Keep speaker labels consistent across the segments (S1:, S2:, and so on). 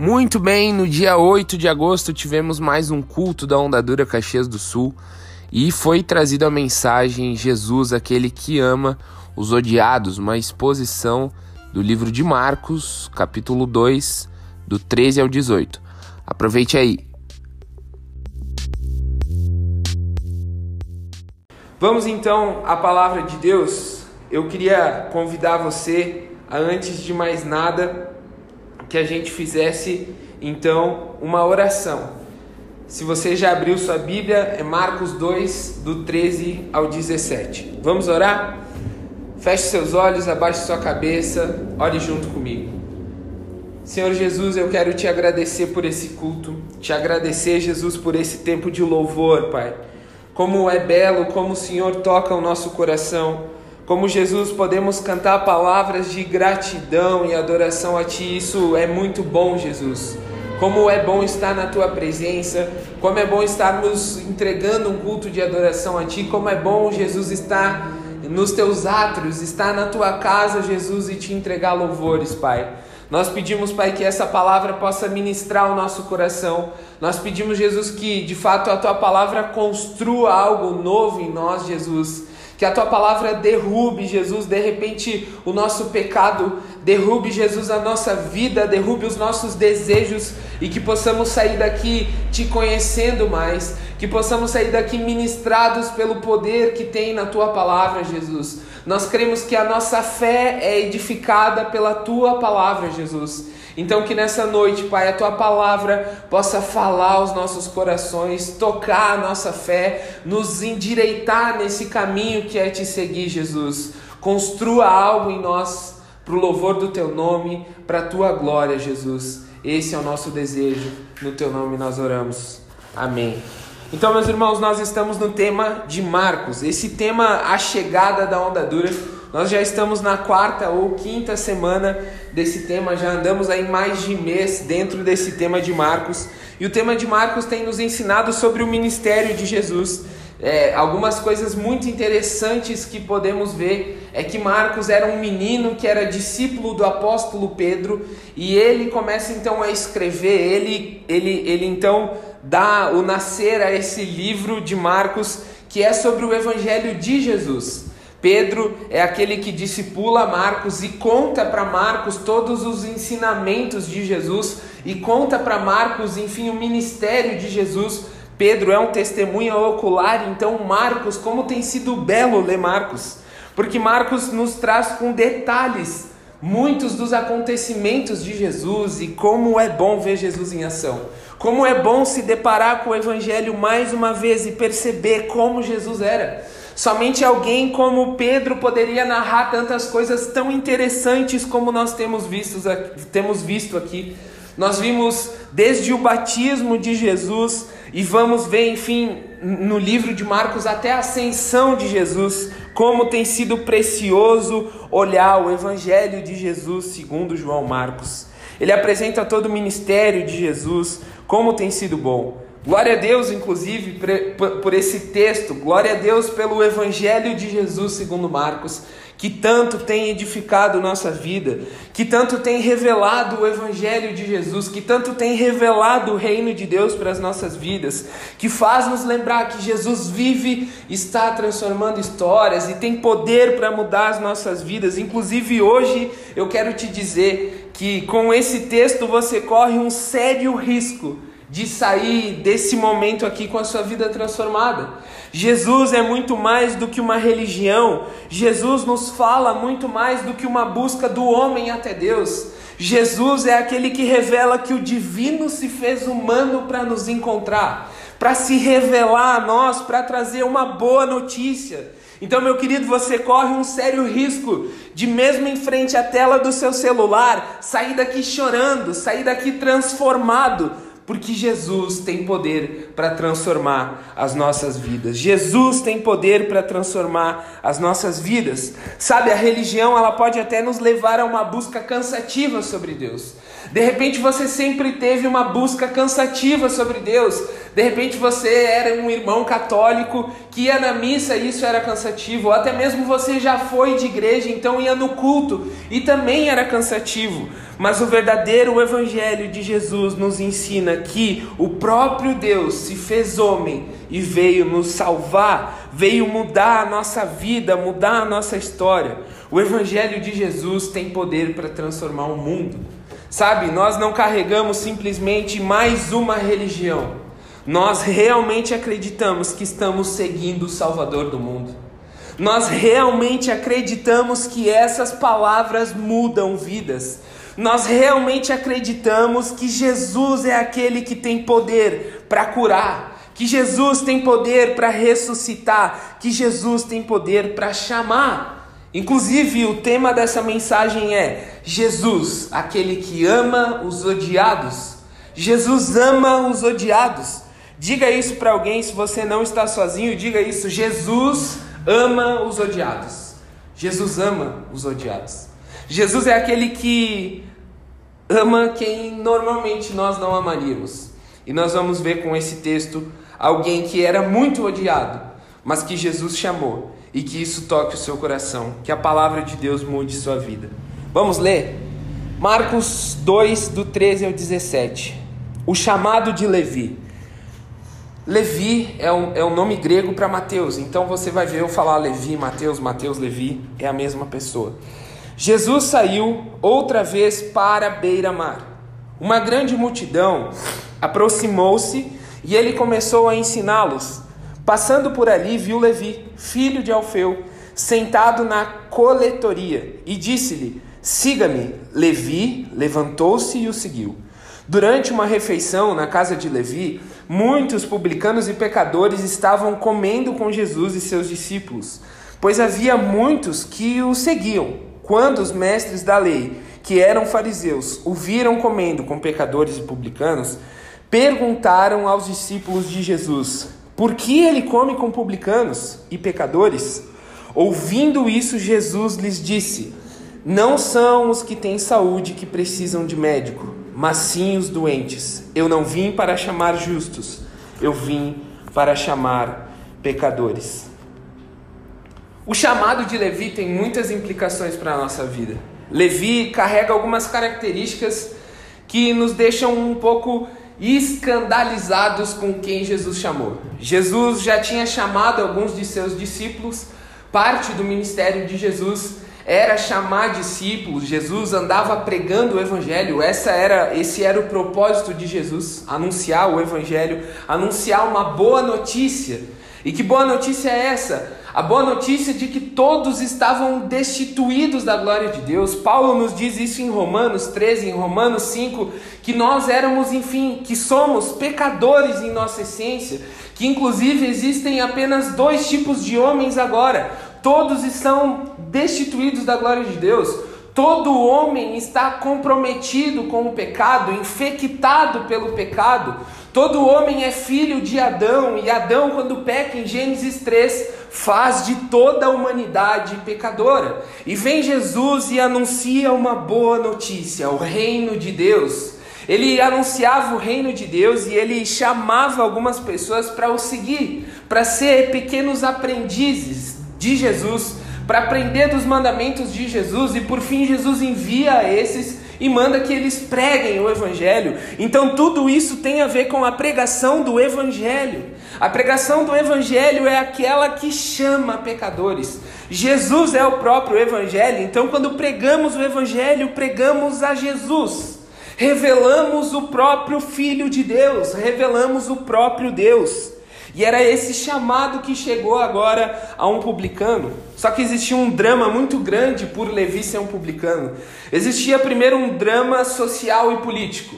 S1: Muito bem, no dia 8 de agosto tivemos mais um culto da Ondadura Caxias do Sul e foi trazida a mensagem Jesus, aquele que ama os odiados, uma exposição do livro de Marcos, capítulo 2, do 13 ao 18. Aproveite aí. Vamos então à palavra de Deus. Eu queria convidar você a, antes de mais nada, que a gente fizesse então uma oração. Se você já abriu sua Bíblia, é Marcos 2, do 13 ao 17. Vamos orar? Feche seus olhos, abaixe sua cabeça, ore junto comigo. Senhor Jesus, eu quero te agradecer por esse culto, te agradecer, Jesus, por esse tempo de louvor, Pai. Como é belo, como o Senhor toca o nosso coração como Jesus, podemos cantar palavras de gratidão e adoração a Ti. Isso é muito bom, Jesus. Como é bom estar na Tua presença, como é bom estarmos entregando um culto de adoração a Ti, como é bom, Jesus, estar nos Teus átrios, estar na Tua casa, Jesus, e Te entregar louvores, Pai. Nós pedimos, Pai, que essa palavra possa ministrar o nosso coração. Nós pedimos, Jesus, que de fato a Tua palavra construa algo novo em nós, Jesus que a tua palavra derrube, Jesus, de repente o nosso pecado, derrube, Jesus, a nossa vida, derrube os nossos desejos e que possamos sair daqui te conhecendo mais, que possamos sair daqui ministrados pelo poder que tem na tua palavra, Jesus. Nós cremos que a nossa fé é edificada pela tua palavra, Jesus. Então, que nessa noite, Pai, a tua palavra possa falar aos nossos corações, tocar a nossa fé, nos endireitar nesse caminho que é te seguir, Jesus. Construa algo em nós para o louvor do teu nome, para a tua glória, Jesus. Esse é o nosso desejo. No teu nome nós oramos. Amém. Então, meus irmãos, nós estamos no tema de Marcos. Esse tema, a chegada da onda dura nós já estamos na quarta ou quinta semana desse tema, já andamos aí mais de mês dentro desse tema de Marcos. E o tema de Marcos tem nos ensinado sobre o ministério de Jesus. É, algumas coisas muito interessantes que podemos ver é que Marcos era um menino que era discípulo do apóstolo Pedro e ele começa então a escrever, ele, ele, ele então dá o nascer a esse livro de Marcos que é sobre o evangelho de Jesus. Pedro é aquele que discipula Marcos e conta para Marcos todos os ensinamentos de Jesus e conta para Marcos, enfim, o ministério de Jesus. Pedro é um testemunha ocular, então Marcos, como tem sido belo ler Marcos, porque Marcos nos traz com detalhes muitos dos acontecimentos de Jesus e como é bom ver Jesus em ação. Como é bom se deparar com o evangelho mais uma vez e perceber como Jesus era. Somente alguém como Pedro poderia narrar tantas coisas tão interessantes como nós temos visto, temos visto aqui. Nós vimos desde o batismo de Jesus e vamos ver, enfim, no livro de Marcos até a ascensão de Jesus, como tem sido precioso olhar o evangelho de Jesus segundo João Marcos. Ele apresenta todo o ministério de Jesus, como tem sido bom. Glória a Deus, inclusive, por esse texto. Glória a Deus pelo Evangelho de Jesus, segundo Marcos, que tanto tem edificado nossa vida, que tanto tem revelado o Evangelho de Jesus, que tanto tem revelado o reino de Deus para as nossas vidas, que faz nos lembrar que Jesus vive, está transformando histórias e tem poder para mudar as nossas vidas. Inclusive, hoje eu quero te dizer que com esse texto você corre um sério risco de sair desse momento aqui com a sua vida transformada. Jesus é muito mais do que uma religião, Jesus nos fala muito mais do que uma busca do homem até Deus. Jesus é aquele que revela que o divino se fez humano para nos encontrar, para se revelar a nós, para trazer uma boa notícia. Então, meu querido, você corre um sério risco de, mesmo em frente à tela do seu celular, sair daqui chorando, sair daqui transformado, porque Jesus tem poder para transformar as nossas vidas. Jesus tem poder para transformar as nossas vidas. Sabe, a religião ela pode até nos levar a uma busca cansativa sobre Deus. De repente você sempre teve uma busca cansativa sobre Deus. De repente você era um irmão católico que ia na missa e isso era cansativo. Ou até mesmo você já foi de igreja, então ia no culto e também era cansativo. Mas o verdadeiro evangelho de Jesus nos ensina que o próprio Deus se fez homem e veio nos salvar, veio mudar a nossa vida, mudar a nossa história. O evangelho de Jesus tem poder para transformar o mundo. Sabe, nós não carregamos simplesmente mais uma religião. Nós realmente acreditamos que estamos seguindo o Salvador do mundo. Nós realmente acreditamos que essas palavras mudam vidas. Nós realmente acreditamos que Jesus é aquele que tem poder para curar, que Jesus tem poder para ressuscitar, que Jesus tem poder para chamar. Inclusive, o tema dessa mensagem é Jesus, aquele que ama os odiados. Jesus ama os odiados. Diga isso para alguém se você não está sozinho, diga isso. Jesus ama os odiados. Jesus ama os odiados. Jesus é aquele que ama quem normalmente nós não amaríamos. E nós vamos ver com esse texto alguém que era muito odiado, mas que Jesus chamou e que isso toque o seu coração, que a palavra de Deus mude sua vida. Vamos ler? Marcos 2, do 13 ao 17. O chamado de Levi. Levi é um, é um nome grego para Mateus, então você vai ver eu falar Levi, Mateus, Mateus, Levi, é a mesma pessoa. Jesus saiu outra vez para a beira-mar. Uma grande multidão aproximou-se e ele começou a ensiná-los. Passando por ali, viu Levi, filho de Alfeu, sentado na coletoria, e disse-lhe: Siga-me. Levi levantou-se e o seguiu. Durante uma refeição na casa de Levi, muitos publicanos e pecadores estavam comendo com Jesus e seus discípulos, pois havia muitos que o seguiam. Quando os mestres da lei, que eram fariseus, o viram comendo com pecadores e publicanos, perguntaram aos discípulos de Jesus: por que ele come com publicanos e pecadores? Ouvindo isso, Jesus lhes disse: Não são os que têm saúde que precisam de médico, mas sim os doentes. Eu não vim para chamar justos, eu vim para chamar pecadores. O chamado de Levi tem muitas implicações para a nossa vida. Levi carrega algumas características que nos deixam um pouco escandalizados com quem Jesus chamou. Jesus já tinha chamado alguns de seus discípulos, parte do ministério de Jesus era chamar discípulos. Jesus andava pregando o evangelho. Essa era, esse era o propósito de Jesus, anunciar o evangelho, anunciar uma boa notícia. E que boa notícia é essa? A boa notícia de que todos estavam destituídos da glória de Deus. Paulo nos diz isso em Romanos 13, em Romanos 5, que nós éramos, enfim, que somos pecadores em nossa essência, que inclusive existem apenas dois tipos de homens agora. Todos estão destituídos da glória de Deus. Todo homem está comprometido com o pecado, infectado pelo pecado. Todo homem é filho de Adão, e Adão, quando peca em Gênesis 3, faz de toda a humanidade pecadora. E vem Jesus e anuncia uma boa notícia: o reino de Deus. Ele anunciava o reino de Deus e ele chamava algumas pessoas para o seguir, para ser pequenos aprendizes de Jesus, para aprender dos mandamentos de Jesus e por fim Jesus envia esses e manda que eles preguem o Evangelho. Então, tudo isso tem a ver com a pregação do Evangelho. A pregação do Evangelho é aquela que chama pecadores. Jesus é o próprio Evangelho, então, quando pregamos o Evangelho, pregamos a Jesus. Revelamos o próprio Filho de Deus, revelamos o próprio Deus. E era esse chamado que chegou agora a um publicano. Só que existia um drama muito grande por Levi ser um publicano. Existia primeiro um drama social e político.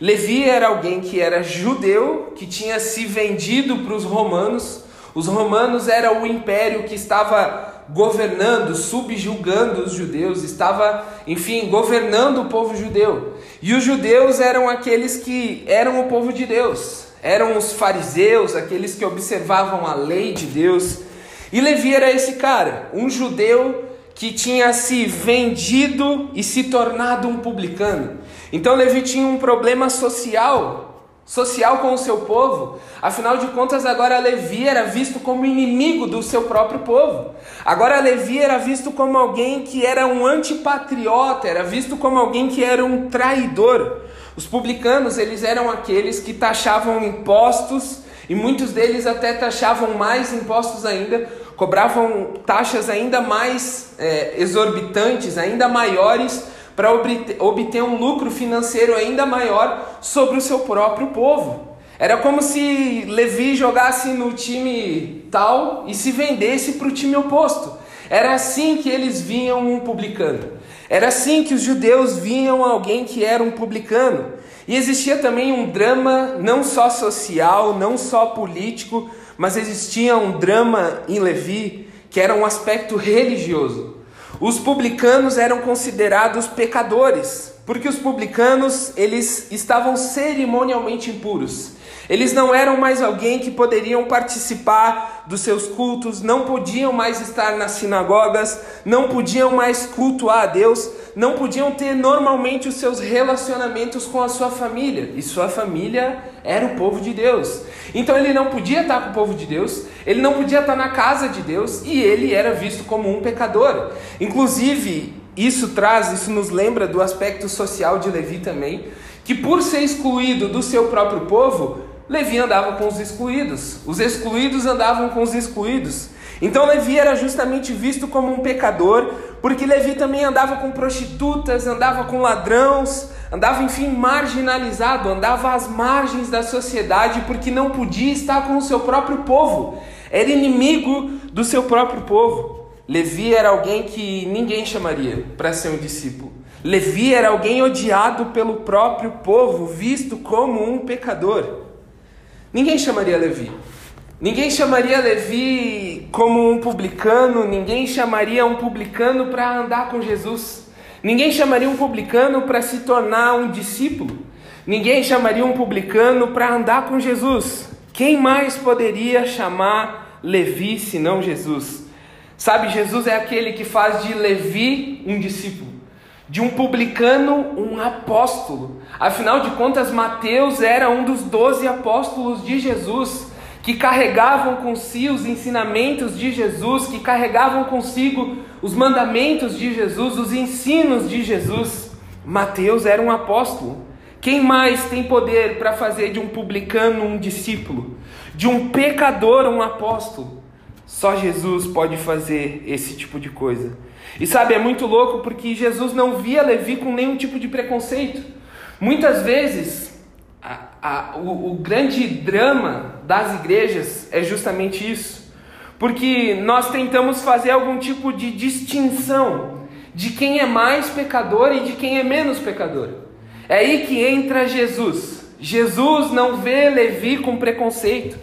S1: Levi era alguém que era judeu, que tinha se vendido para os romanos. Os romanos era o império que estava governando, subjugando os judeus, estava, enfim, governando o povo judeu. E os judeus eram aqueles que eram o povo de Deus eram os fariseus, aqueles que observavam a lei de Deus. E Levi era esse cara, um judeu que tinha se vendido e se tornado um publicano. Então Levi tinha um problema social social com o seu povo. Afinal de contas, agora Levi era visto como inimigo do seu próprio povo. Agora Levi era visto como alguém que era um antipatriota, era visto como alguém que era um traidor. Os publicanos, eles eram aqueles que taxavam impostos e muitos deles até taxavam mais impostos ainda, cobravam taxas ainda mais é, exorbitantes, ainda maiores para obter um lucro financeiro ainda maior sobre o seu próprio povo. Era como se Levi jogasse no time tal e se vendesse para o time oposto. Era assim que eles viam um publicano. Era assim que os judeus viam alguém que era um publicano. E existia também um drama não só social, não só político, mas existia um drama em Levi que era um aspecto religioso. Os publicanos eram considerados pecadores, porque os publicanos eles estavam cerimonialmente impuros. Eles não eram mais alguém que poderiam participar dos seus cultos, não podiam mais estar nas sinagogas, não podiam mais cultuar a Deus, não podiam ter normalmente os seus relacionamentos com a sua família. E sua família era o povo de Deus. Então ele não podia estar com o povo de Deus, ele não podia estar na casa de Deus e ele era visto como um pecador. Inclusive, isso traz, isso nos lembra do aspecto social de Levi também, que por ser excluído do seu próprio povo, Levi andava com os excluídos, os excluídos andavam com os excluídos. Então Levi era justamente visto como um pecador, porque Levi também andava com prostitutas, andava com ladrões, andava enfim marginalizado, andava às margens da sociedade, porque não podia estar com o seu próprio povo, era inimigo do seu próprio povo. Levi era alguém que ninguém chamaria para ser um discípulo. Levi era alguém odiado pelo próprio povo, visto como um pecador. Ninguém chamaria Levi. Ninguém chamaria Levi como um publicano, ninguém chamaria um publicano para andar com Jesus. Ninguém chamaria um publicano para se tornar um discípulo. Ninguém chamaria um publicano para andar com Jesus. Quem mais poderia chamar Levi senão Jesus? Sabe, Jesus é aquele que faz de Levi um discípulo de um publicano um apóstolo. Afinal de contas, Mateus era um dos doze apóstolos de Jesus, que carregavam consigo os ensinamentos de Jesus, que carregavam consigo os mandamentos de Jesus, os ensinos de Jesus. Mateus era um apóstolo. Quem mais tem poder para fazer de um publicano um discípulo, de um pecador um apóstolo? Só Jesus pode fazer esse tipo de coisa. E sabe, é muito louco porque Jesus não via Levi com nenhum tipo de preconceito. Muitas vezes, a, a, o, o grande drama das igrejas é justamente isso. Porque nós tentamos fazer algum tipo de distinção de quem é mais pecador e de quem é menos pecador. É aí que entra Jesus. Jesus não vê Levi com preconceito.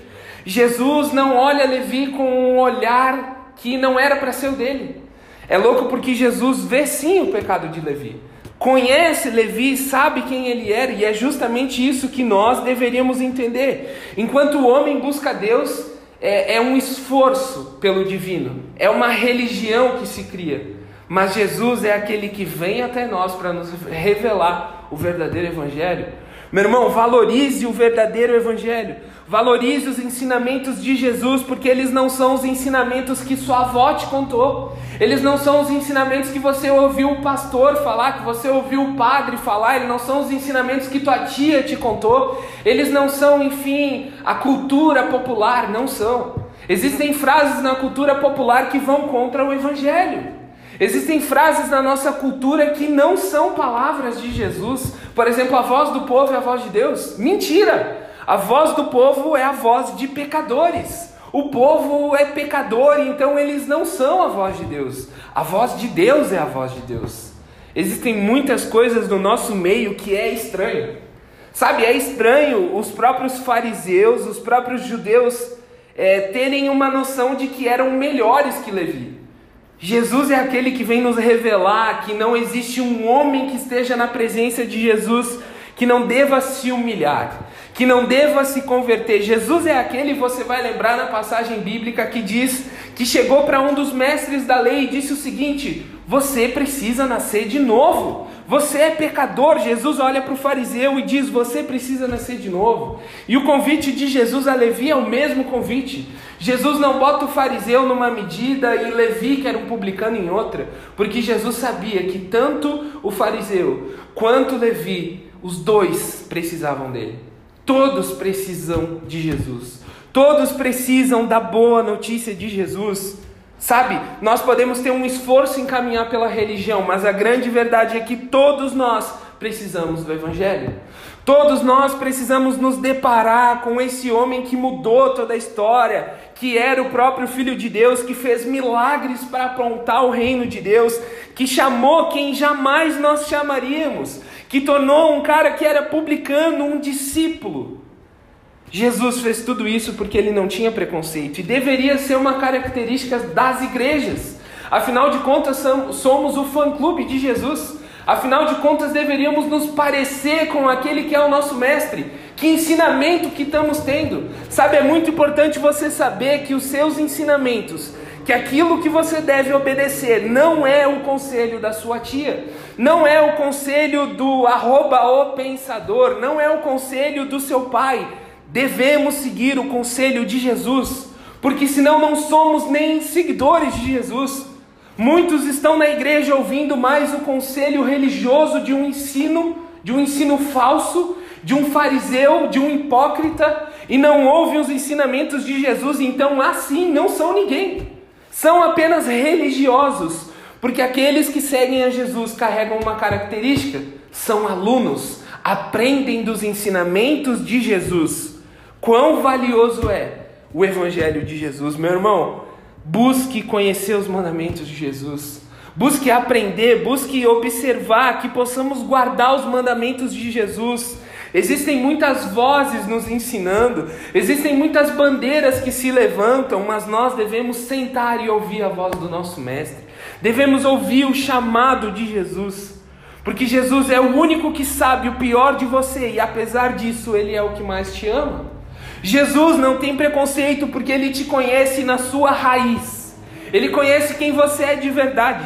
S1: Jesus não olha Levi com um olhar que não era para ser o dele. É louco porque Jesus vê sim o pecado de Levi. Conhece Levi, sabe quem ele era, e é justamente isso que nós deveríamos entender. Enquanto o homem busca Deus, é, é um esforço pelo divino, é uma religião que se cria. Mas Jesus é aquele que vem até nós para nos revelar o verdadeiro Evangelho. Meu irmão, valorize o verdadeiro Evangelho. Valorize os ensinamentos de Jesus, porque eles não são os ensinamentos que sua avó te contou. Eles não são os ensinamentos que você ouviu o pastor falar, que você ouviu o padre falar. Eles não são os ensinamentos que tua tia te contou. Eles não são, enfim, a cultura popular. Não são. Existem frases na cultura popular que vão contra o Evangelho. Existem frases na nossa cultura que não são palavras de Jesus. Por exemplo, a voz do povo é a voz de Deus. Mentira! A voz do povo é a voz de pecadores. O povo é pecador, então eles não são a voz de Deus. A voz de Deus é a voz de Deus. Existem muitas coisas no nosso meio que é estranho. Sabe, é estranho os próprios fariseus, os próprios judeus é, terem uma noção de que eram melhores que Levi. Jesus é aquele que vem nos revelar que não existe um homem que esteja na presença de Jesus que não deva se humilhar, que não deva se converter. Jesus é aquele, você vai lembrar na passagem bíblica, que diz que chegou para um dos mestres da lei e disse o seguinte: Você precisa nascer de novo. Você é pecador. Jesus olha para o fariseu e diz: Você precisa nascer de novo. E o convite de Jesus a Levi é o mesmo convite. Jesus não bota o fariseu numa medida e Levi, que era um publicano, em outra, porque Jesus sabia que tanto o fariseu quanto Levi, os dois precisavam dele. Todos precisam de Jesus. Todos precisam da boa notícia de Jesus. Sabe, nós podemos ter um esforço em caminhar pela religião, mas a grande verdade é que todos nós precisamos do Evangelho. Todos nós precisamos nos deparar com esse homem que mudou toda a história, que era o próprio Filho de Deus, que fez milagres para apontar o reino de Deus, que chamou quem jamais nós chamaríamos, que tornou um cara que era publicano um discípulo. Jesus fez tudo isso porque ele não tinha preconceito e deveria ser uma característica das igrejas. Afinal de contas, somos o fã-clube de Jesus. Afinal de contas, deveríamos nos parecer com aquele que é o nosso mestre. Que ensinamento que estamos tendo? Sabe, é muito importante você saber que os seus ensinamentos, que aquilo que você deve obedecer, não é o conselho da sua tia, não é o conselho do arroba o pensador, não é o conselho do seu pai, Devemos seguir o conselho de Jesus, porque senão não somos nem seguidores de Jesus. Muitos estão na igreja ouvindo mais o conselho religioso de um ensino, de um ensino falso, de um fariseu, de um hipócrita, e não ouvem os ensinamentos de Jesus, então assim não são ninguém. São apenas religiosos, porque aqueles que seguem a Jesus carregam uma característica, são alunos, aprendem dos ensinamentos de Jesus. Quão valioso é o Evangelho de Jesus, meu irmão. Busque conhecer os mandamentos de Jesus. Busque aprender, busque observar, que possamos guardar os mandamentos de Jesus. Existem muitas vozes nos ensinando, existem muitas bandeiras que se levantam, mas nós devemos sentar e ouvir a voz do nosso Mestre. Devemos ouvir o chamado de Jesus, porque Jesus é o único que sabe o pior de você e apesar disso, Ele é o que mais te ama. Jesus não tem preconceito porque ele te conhece na sua raiz. Ele conhece quem você é de verdade.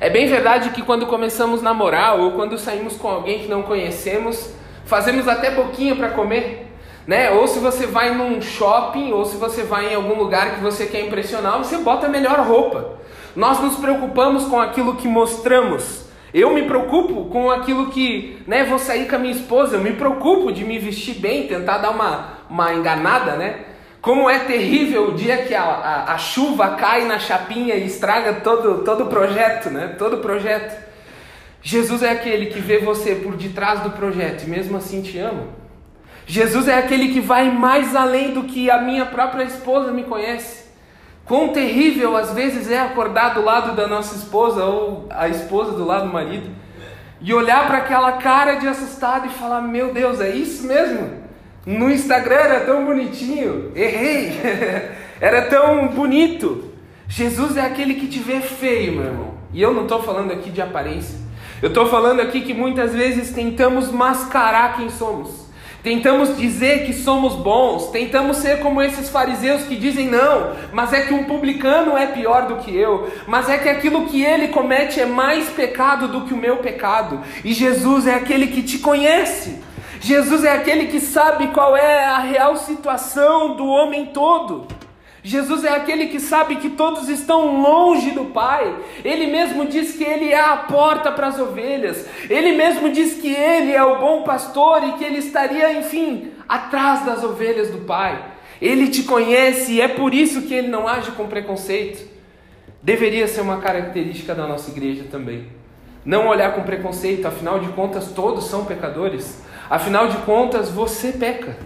S1: É bem verdade que quando começamos a namorar ou quando saímos com alguém que não conhecemos, fazemos até boquinha para comer, né? Ou se você vai num shopping ou se você vai em algum lugar que você quer impressionar, você bota a melhor roupa. Nós nos preocupamos com aquilo que mostramos eu me preocupo com aquilo que, né, vou sair com a minha esposa, eu me preocupo de me vestir bem, tentar dar uma, uma enganada, né? Como é terrível o dia que a, a, a chuva cai na chapinha e estraga todo, todo o projeto, né? Todo projeto. Jesus é aquele que vê você por detrás do projeto e mesmo assim te ama. Jesus é aquele que vai mais além do que a minha própria esposa me conhece. Quão terrível às vezes é acordar do lado da nossa esposa ou a esposa do lado do marido e olhar para aquela cara de assustado e falar: Meu Deus, é isso mesmo? No Instagram era tão bonitinho, errei, era tão bonito. Jesus é aquele que te vê feio, meu irmão. E eu não estou falando aqui de aparência, eu estou falando aqui que muitas vezes tentamos mascarar quem somos. Tentamos dizer que somos bons, tentamos ser como esses fariseus que dizem não, mas é que um publicano é pior do que eu, mas é que aquilo que ele comete é mais pecado do que o meu pecado, e Jesus é aquele que te conhece, Jesus é aquele que sabe qual é a real situação do homem todo. Jesus é aquele que sabe que todos estão longe do Pai. Ele mesmo diz que Ele é a porta para as ovelhas. Ele mesmo diz que Ele é o bom pastor e que Ele estaria, enfim, atrás das ovelhas do Pai. Ele te conhece e é por isso que Ele não age com preconceito. Deveria ser uma característica da nossa igreja também. Não olhar com preconceito, afinal de contas, todos são pecadores. Afinal de contas, você peca.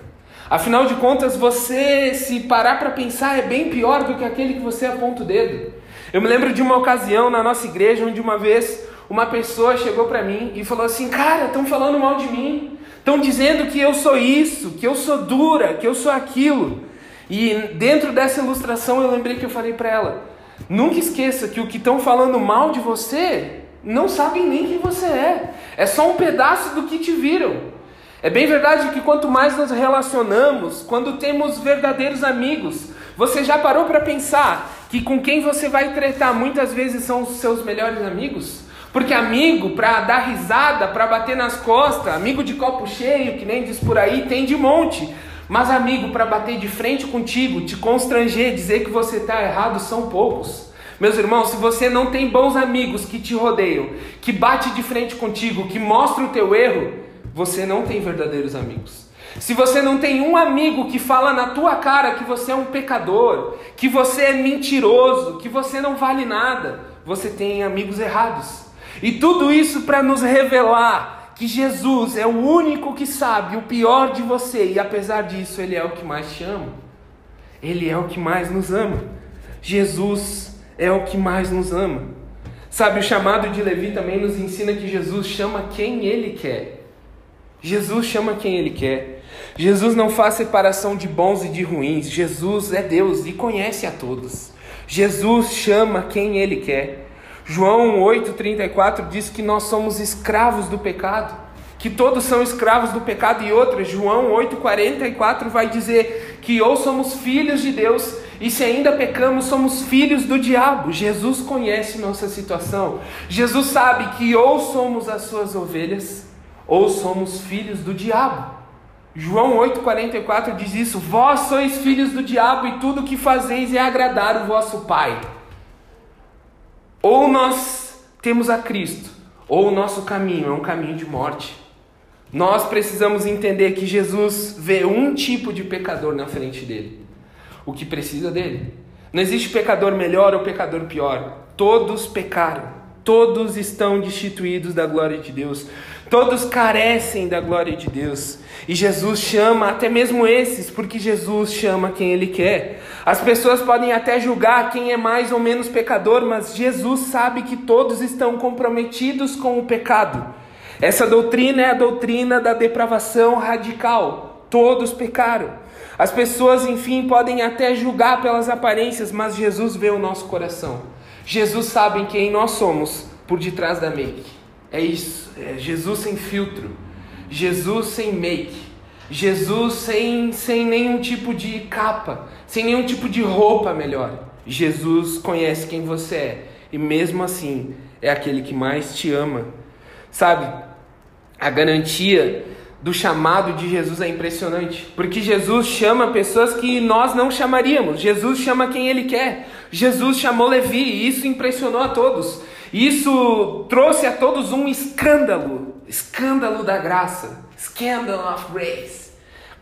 S1: Afinal de contas, você, se parar para pensar, é bem pior do que aquele que você aponta o dedo. Eu me lembro de uma ocasião na nossa igreja onde uma vez uma pessoa chegou para mim e falou assim: Cara, estão falando mal de mim, estão dizendo que eu sou isso, que eu sou dura, que eu sou aquilo. E dentro dessa ilustração eu lembrei que eu falei para ela: Nunca esqueça que o que estão falando mal de você não sabem nem quem você é, é só um pedaço do que te viram. É bem verdade que quanto mais nos relacionamos, quando temos verdadeiros amigos, você já parou para pensar que com quem você vai tretar muitas vezes são os seus melhores amigos? Porque amigo para dar risada, para bater nas costas, amigo de copo cheio, que nem diz por aí, tem de monte. Mas amigo para bater de frente contigo, te constranger, dizer que você está errado, são poucos. Meus irmãos, se você não tem bons amigos que te rodeiam, que bate de frente contigo, que mostra o teu erro, você não tem verdadeiros amigos. Se você não tem um amigo que fala na tua cara que você é um pecador, que você é mentiroso, que você não vale nada, você tem amigos errados. E tudo isso para nos revelar que Jesus é o único que sabe o pior de você e apesar disso ele é o que mais te ama. Ele é o que mais nos ama. Jesus é o que mais nos ama. Sabe, o chamado de Levi também nos ensina que Jesus chama quem ele quer. Jesus chama quem ele quer. Jesus não faz separação de bons e de ruins. Jesus é Deus e conhece a todos. Jesus chama quem ele quer. João 8,34 diz que nós somos escravos do pecado, que todos são escravos do pecado, e outra, João 8,44 vai dizer que ou somos filhos de Deus, e se ainda pecamos, somos filhos do diabo. Jesus conhece nossa situação, Jesus sabe que ou somos as suas ovelhas, ou somos filhos do diabo. João 8,44 diz isso: Vós sois filhos do diabo, e tudo o que fazeis é agradar o vosso Pai. Ou nós temos a Cristo, ou o nosso caminho é um caminho de morte. Nós precisamos entender que Jesus vê um tipo de pecador na frente dele, o que precisa dele. Não existe pecador melhor ou pecador pior. Todos pecaram, todos estão destituídos da glória de Deus. Todos carecem da glória de Deus. E Jesus chama até mesmo esses, porque Jesus chama quem Ele quer. As pessoas podem até julgar quem é mais ou menos pecador, mas Jesus sabe que todos estão comprometidos com o pecado. Essa doutrina é a doutrina da depravação radical. Todos pecaram. As pessoas, enfim, podem até julgar pelas aparências, mas Jesus vê o nosso coração. Jesus sabe quem nós somos por detrás da make. É isso, é Jesus sem filtro, Jesus sem make, Jesus sem, sem nenhum tipo de capa, sem nenhum tipo de roupa melhor. Jesus conhece quem você é e mesmo assim é aquele que mais te ama. Sabe, a garantia do chamado de Jesus é impressionante, porque Jesus chama pessoas que nós não chamaríamos, Jesus chama quem ele quer. Jesus chamou Levi e isso impressionou a todos. Isso trouxe a todos um escândalo, escândalo da graça, scandal of grace.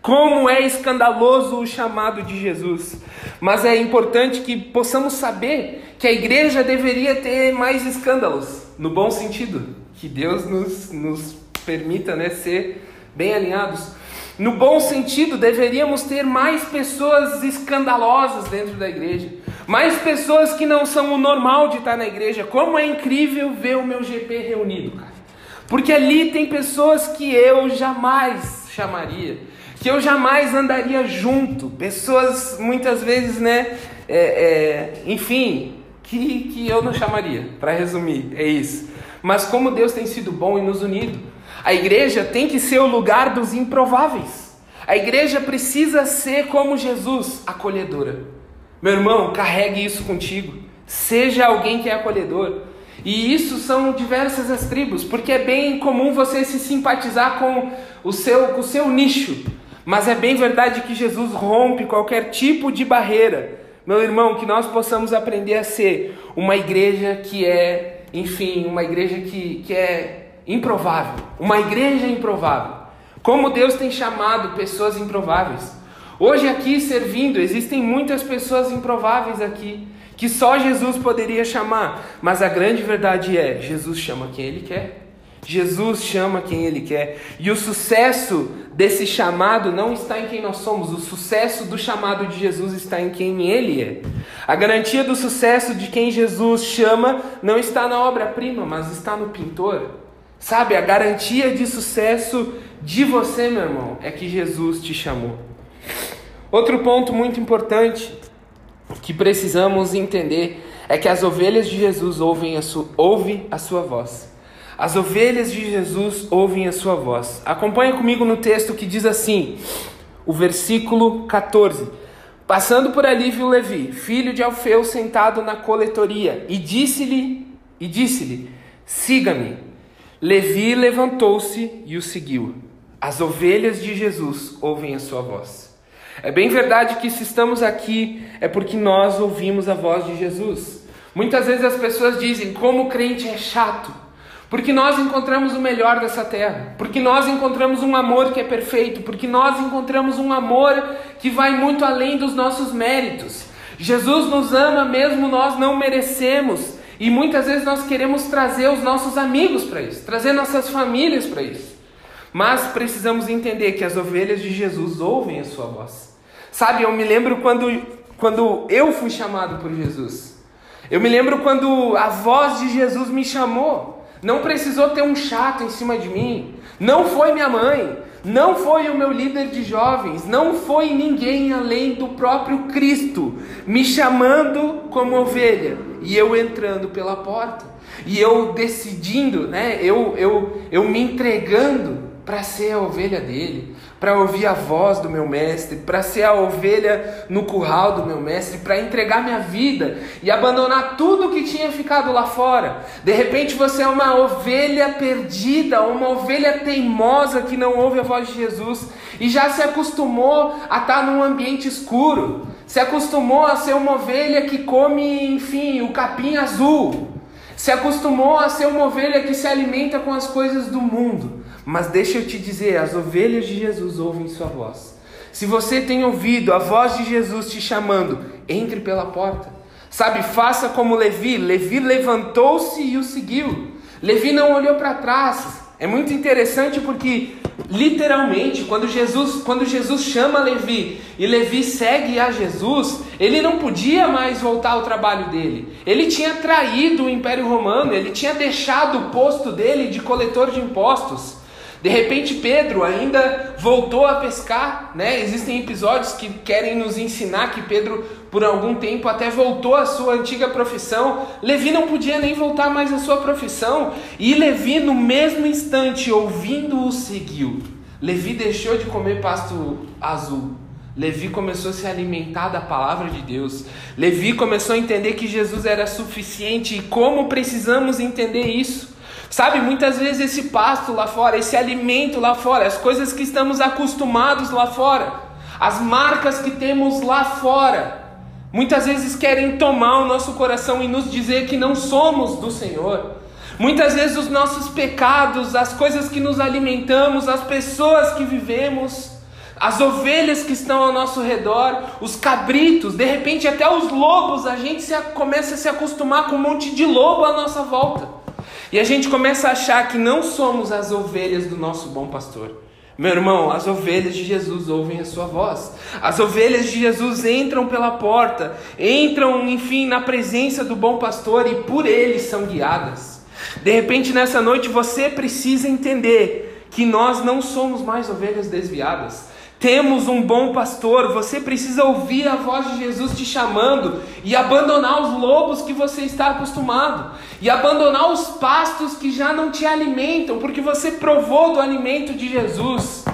S1: Como é escandaloso o chamado de Jesus. Mas é importante que possamos saber que a igreja deveria ter mais escândalos, no bom sentido. Que Deus nos, nos permita né, ser bem alinhados. No bom sentido, deveríamos ter mais pessoas escandalosas dentro da igreja, mais pessoas que não são o normal de estar na igreja. Como é incrível ver o meu GP reunido, cara. Porque ali tem pessoas que eu jamais chamaria, que eu jamais andaria junto, pessoas muitas vezes, né, é, é, enfim, que, que eu não chamaria, para resumir, é isso. Mas como Deus tem sido bom e nos unido. A igreja tem que ser o lugar dos improváveis. A igreja precisa ser como Jesus, acolhedora. Meu irmão, carregue isso contigo. Seja alguém que é acolhedor. E isso são diversas as tribos, porque é bem comum você se simpatizar com o seu, com o seu nicho. Mas é bem verdade que Jesus rompe qualquer tipo de barreira. Meu irmão, que nós possamos aprender a ser uma igreja que é, enfim, uma igreja que, que é improvável, uma igreja improvável. Como Deus tem chamado pessoas improváveis. Hoje aqui servindo, existem muitas pessoas improváveis aqui, que só Jesus poderia chamar, mas a grande verdade é: Jesus chama quem Ele quer. Jesus chama quem Ele quer. E o sucesso desse chamado não está em quem nós somos, o sucesso do chamado de Jesus está em quem Ele é. A garantia do sucesso de quem Jesus chama não está na obra-prima, mas está no pintor. Sabe, a garantia de sucesso de você, meu irmão, é que Jesus te chamou. Outro ponto muito importante que precisamos entender é que as ovelhas de Jesus ouvem a, sua, ouvem a sua voz. As ovelhas de Jesus ouvem a sua voz. Acompanhe comigo no texto que diz assim, o versículo 14: Passando por ali viu Levi, filho de Alfeu, sentado na coletoria, e disse-lhe, e disse-lhe: Siga-me. Levi levantou-se e o seguiu. As ovelhas de Jesus ouvem a sua voz. É bem verdade que se estamos aqui é porque nós ouvimos a voz de Jesus. Muitas vezes as pessoas dizem como o crente é chato, porque nós encontramos o melhor dessa terra, porque nós encontramos um amor que é perfeito, porque nós encontramos um amor que vai muito além dos nossos méritos. Jesus nos ama mesmo nós não merecemos, e muitas vezes nós queremos trazer os nossos amigos para isso, trazer nossas famílias para isso. Mas precisamos entender que as ovelhas de Jesus ouvem a sua voz. Sabe, eu me lembro quando, quando eu fui chamado por Jesus. Eu me lembro quando a voz de Jesus me chamou. Não precisou ter um chato em cima de mim. Não foi minha mãe. Não foi o meu líder de jovens. Não foi ninguém além do próprio Cristo me chamando como ovelha e eu entrando pela porta. E eu decidindo, né? Eu, eu, eu me entregando para ser a ovelha dele para ouvir a voz do meu mestre, para ser a ovelha no curral do meu mestre, para entregar minha vida e abandonar tudo que tinha ficado lá fora. De repente você é uma ovelha perdida, uma ovelha teimosa que não ouve a voz de Jesus e já se acostumou a estar num ambiente escuro, se acostumou a ser uma ovelha que come, enfim, o capim azul, se acostumou a ser uma ovelha que se alimenta com as coisas do mundo. Mas deixa eu te dizer, as ovelhas de Jesus ouvem sua voz. Se você tem ouvido a voz de Jesus te chamando, entre pela porta. Sabe, faça como Levi. Levi levantou-se e o seguiu. Levi não olhou para trás. É muito interessante porque literalmente, quando Jesus, quando Jesus chama Levi e Levi segue a Jesus, ele não podia mais voltar ao trabalho dele. Ele tinha traído o Império Romano, ele tinha deixado o posto dele de coletor de impostos. De repente Pedro ainda voltou a pescar, né? Existem episódios que querem nos ensinar que Pedro por algum tempo até voltou à sua antiga profissão. Levi não podia nem voltar mais à sua profissão, e Levi no mesmo instante, ouvindo-o, seguiu. Levi deixou de comer pasto azul. Levi começou a se alimentar da palavra de Deus. Levi começou a entender que Jesus era suficiente e como precisamos entender isso. Sabe, muitas vezes esse pasto lá fora, esse alimento lá fora, as coisas que estamos acostumados lá fora, as marcas que temos lá fora, muitas vezes querem tomar o nosso coração e nos dizer que não somos do Senhor. Muitas vezes os nossos pecados, as coisas que nos alimentamos, as pessoas que vivemos, as ovelhas que estão ao nosso redor, os cabritos, de repente até os lobos, a gente se, começa a se acostumar com um monte de lobo à nossa volta. E a gente começa a achar que não somos as ovelhas do nosso bom pastor. Meu irmão, as ovelhas de Jesus ouvem a sua voz. As ovelhas de Jesus entram pela porta, entram, enfim, na presença do bom pastor e por ele são guiadas. De repente, nessa noite, você precisa entender que nós não somos mais ovelhas desviadas. Temos um bom pastor, você precisa ouvir a voz de Jesus te chamando e abandonar os lobos que você está acostumado, e abandonar os pastos que já não te alimentam, porque você provou do alimento de Jesus.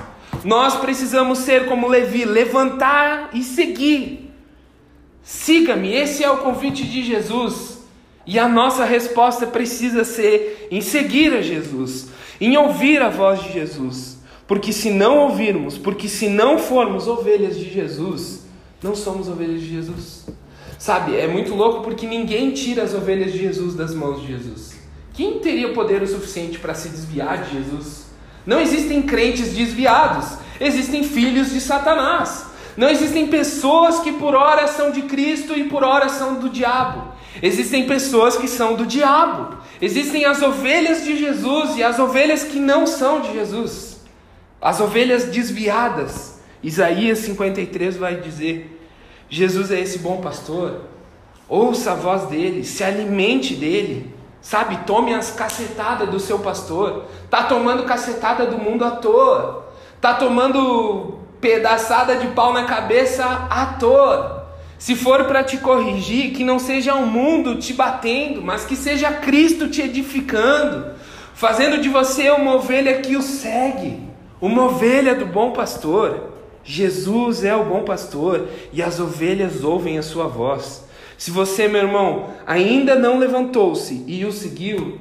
S1: Nós precisamos ser como Levi, levantar e seguir. Siga-me, esse é o convite de Jesus. E a nossa resposta precisa ser em seguir a Jesus, em ouvir a voz de Jesus. Porque se não ouvirmos, porque se não formos ovelhas de Jesus, não somos ovelhas de Jesus. Sabe, é muito louco porque ninguém tira as ovelhas de Jesus das mãos de Jesus. Quem teria poder o suficiente para se desviar de Jesus? Não existem crentes desviados, existem filhos de Satanás. Não existem pessoas que por hora são de Cristo e por hora são do diabo. Existem pessoas que são do diabo. Existem as ovelhas de Jesus e as ovelhas que não são de Jesus. As ovelhas desviadas. Isaías 53 vai dizer: Jesus é esse bom pastor. Ouça a voz dele, se alimente dele. Sabe, tome as cacetadas do seu pastor. Tá tomando cacetada do mundo à toa. Tá tomando pedaçada de pau na cabeça à toa. Se for para te corrigir, que não seja o mundo te batendo, mas que seja Cristo te edificando, fazendo de você uma ovelha que o segue uma ovelha do bom pastor. Jesus é o bom pastor e as ovelhas ouvem a sua voz. Se você, meu irmão, ainda não levantou-se e o seguiu,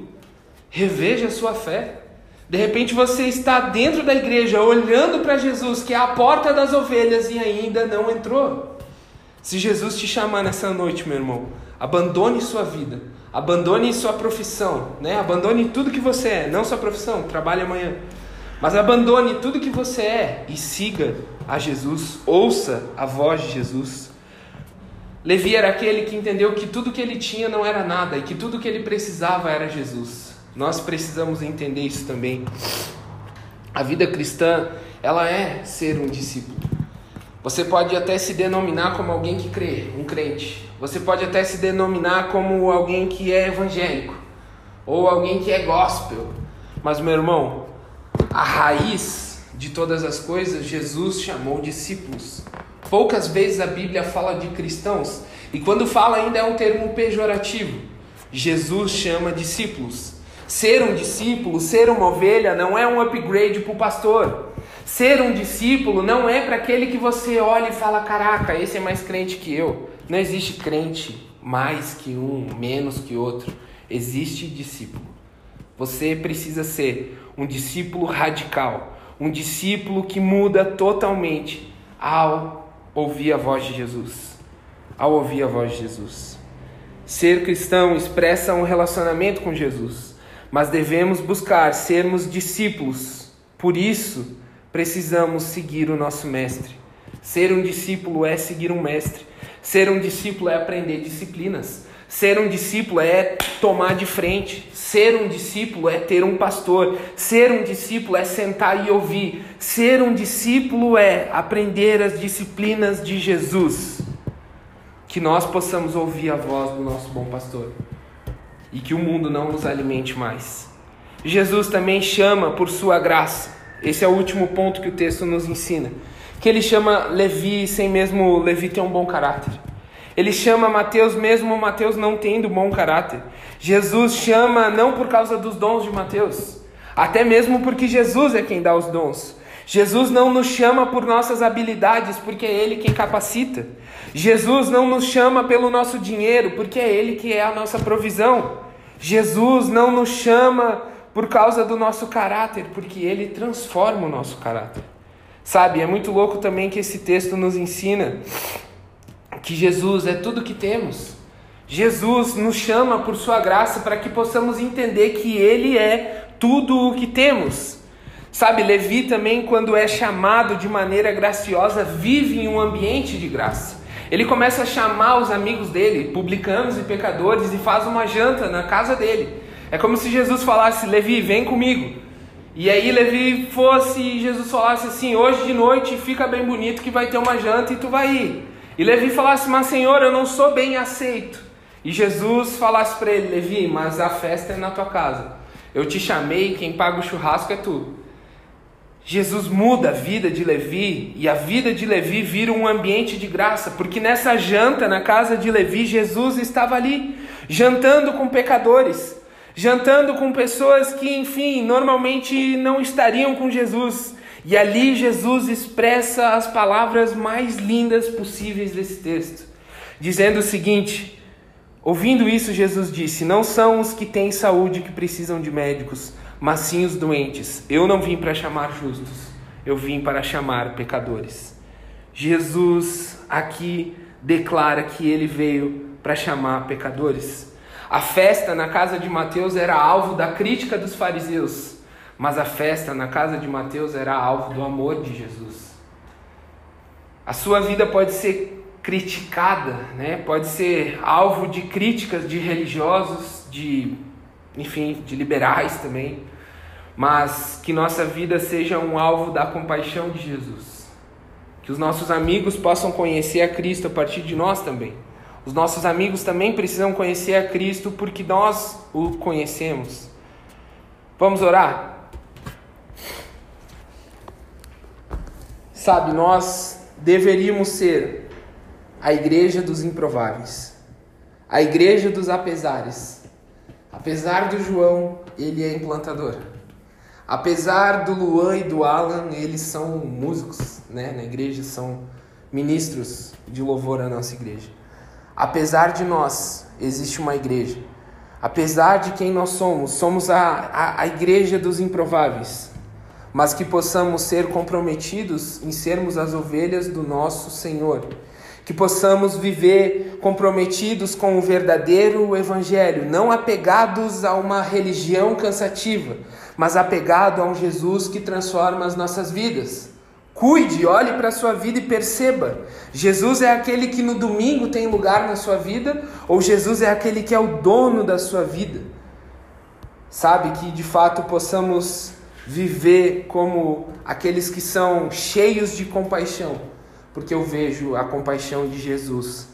S1: reveja a sua fé. De repente você está dentro da igreja olhando para Jesus, que é a porta das ovelhas, e ainda não entrou. Se Jesus te chamar nessa noite, meu irmão, abandone sua vida, abandone sua profissão, né? abandone tudo que você é, não sua profissão, trabalhe amanhã. Mas abandone tudo que você é e siga a Jesus, ouça a voz de Jesus. Levi era aquele que entendeu que tudo que ele tinha não era nada e que tudo que ele precisava era Jesus. Nós precisamos entender isso também. A vida cristã, ela é ser um discípulo. Você pode até se denominar como alguém que crê, um crente. Você pode até se denominar como alguém que é evangélico ou alguém que é gospel. Mas meu irmão, a raiz de todas as coisas, Jesus chamou discípulos. Poucas vezes a Bíblia fala de cristãos, e quando fala ainda é um termo pejorativo. Jesus chama discípulos. Ser um discípulo, ser uma ovelha, não é um upgrade para o pastor. Ser um discípulo não é para aquele que você olha e fala: caraca, esse é mais crente que eu. Não existe crente mais que um, menos que outro. Existe discípulo. Você precisa ser um discípulo radical, um discípulo que muda totalmente ao ouvir a voz de Jesus. Ao ouvir a voz de Jesus. Ser cristão expressa um relacionamento com Jesus, mas devemos buscar sermos discípulos. Por isso, precisamos seguir o nosso mestre. Ser um discípulo é seguir um mestre. Ser um discípulo é aprender disciplinas. Ser um discípulo é tomar de frente. Ser um discípulo é ter um pastor. Ser um discípulo é sentar e ouvir. Ser um discípulo é aprender as disciplinas de Jesus. Que nós possamos ouvir a voz do nosso bom pastor e que o mundo não nos alimente mais. Jesus também chama por sua graça. Esse é o último ponto que o texto nos ensina. Que ele chama Levi sem mesmo Levi ter um bom caráter. Ele chama Mateus mesmo Mateus não tendo bom caráter. Jesus chama não por causa dos dons de Mateus, até mesmo porque Jesus é quem dá os dons. Jesus não nos chama por nossas habilidades, porque é Ele quem capacita. Jesus não nos chama pelo nosso dinheiro, porque é Ele que é a nossa provisão. Jesus não nos chama por causa do nosso caráter, porque Ele transforma o nosso caráter. Sabe, é muito louco também que esse texto nos ensina que Jesus é tudo que temos. Jesus nos chama por sua graça para que possamos entender que Ele é tudo o que temos. Sabe, Levi também, quando é chamado de maneira graciosa, vive em um ambiente de graça. Ele começa a chamar os amigos dele, publicanos e pecadores, e faz uma janta na casa dele. É como se Jesus falasse: Levi, vem comigo. E aí Levi fosse e Jesus falasse assim: hoje de noite fica bem bonito que vai ter uma janta e tu vai ir. E Levi falasse, mas Senhor, eu não sou bem aceito. E Jesus falasse para ele, Levi, mas a festa é na tua casa. Eu te chamei, quem paga o churrasco é tu. Jesus muda a vida de Levi e a vida de Levi vira um ambiente de graça, porque nessa janta na casa de Levi, Jesus estava ali, jantando com pecadores, jantando com pessoas que, enfim, normalmente não estariam com Jesus. E ali Jesus expressa as palavras mais lindas possíveis desse texto, dizendo o seguinte: Ouvindo isso, Jesus disse: Não são os que têm saúde que precisam de médicos, mas sim os doentes. Eu não vim para chamar justos, eu vim para chamar pecadores. Jesus aqui declara que ele veio para chamar pecadores. A festa na casa de Mateus era alvo da crítica dos fariseus. Mas a festa na casa de Mateus era alvo do amor de Jesus. A sua vida pode ser criticada, né? pode ser alvo de críticas de religiosos, de, enfim, de liberais também, mas que nossa vida seja um alvo da compaixão de Jesus. Que os nossos amigos possam conhecer a Cristo a partir de nós também. Os nossos amigos também precisam conhecer a Cristo porque nós o conhecemos. Vamos orar? Sabe, nós deveríamos ser a igreja dos improváveis, a igreja dos apesares. Apesar do João, ele é implantador. Apesar do Luan e do Alan, eles são músicos, né, na igreja, são ministros de louvor à nossa igreja. Apesar de nós, existe uma igreja. Apesar de quem nós somos, somos a, a, a igreja dos improváveis, mas que possamos ser comprometidos em sermos as ovelhas do nosso Senhor que possamos viver comprometidos com o verdadeiro Evangelho, não apegados a uma religião cansativa, mas apegado a um Jesus que transforma as nossas vidas. Cuide, olhe para a sua vida e perceba: Jesus é aquele que no domingo tem lugar na sua vida, ou Jesus é aquele que é o dono da sua vida? Sabe que de fato possamos viver como aqueles que são cheios de compaixão porque eu vejo a compaixão de Jesus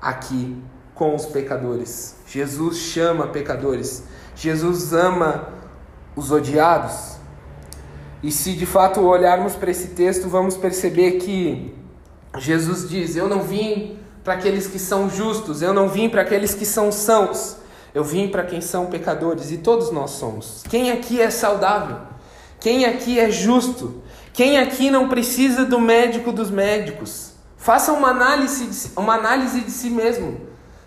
S1: aqui com os pecadores. Jesus chama pecadores. Jesus ama os odiados. E se de fato olharmos para esse texto, vamos perceber que Jesus diz: Eu não vim para aqueles que são justos, eu não vim para aqueles que são sãos, eu vim para quem são pecadores, e todos nós somos. Quem aqui é saudável? Quem aqui é justo? Quem aqui não precisa do médico dos médicos? Faça uma análise, de, uma análise de si mesmo.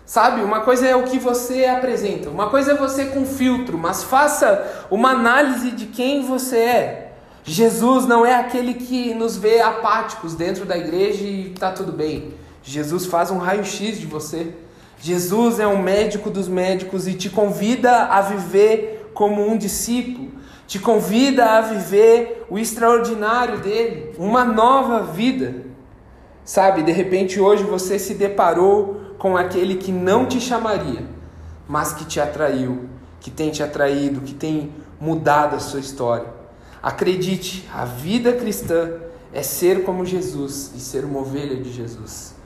S1: Sabe, uma coisa é o que você apresenta, uma coisa é você com filtro, mas faça uma análise de quem você é. Jesus não é aquele que nos vê apáticos dentro da igreja e está tudo bem. Jesus faz um raio-x de você. Jesus é o médico dos médicos e te convida a viver como um discípulo te convida a viver o extraordinário dele, uma nova vida. Sabe, de repente hoje você se deparou com aquele que não te chamaria, mas que te atraiu, que tem te atraído, que tem mudado a sua história. Acredite, a vida cristã é ser como Jesus e ser uma ovelha de Jesus.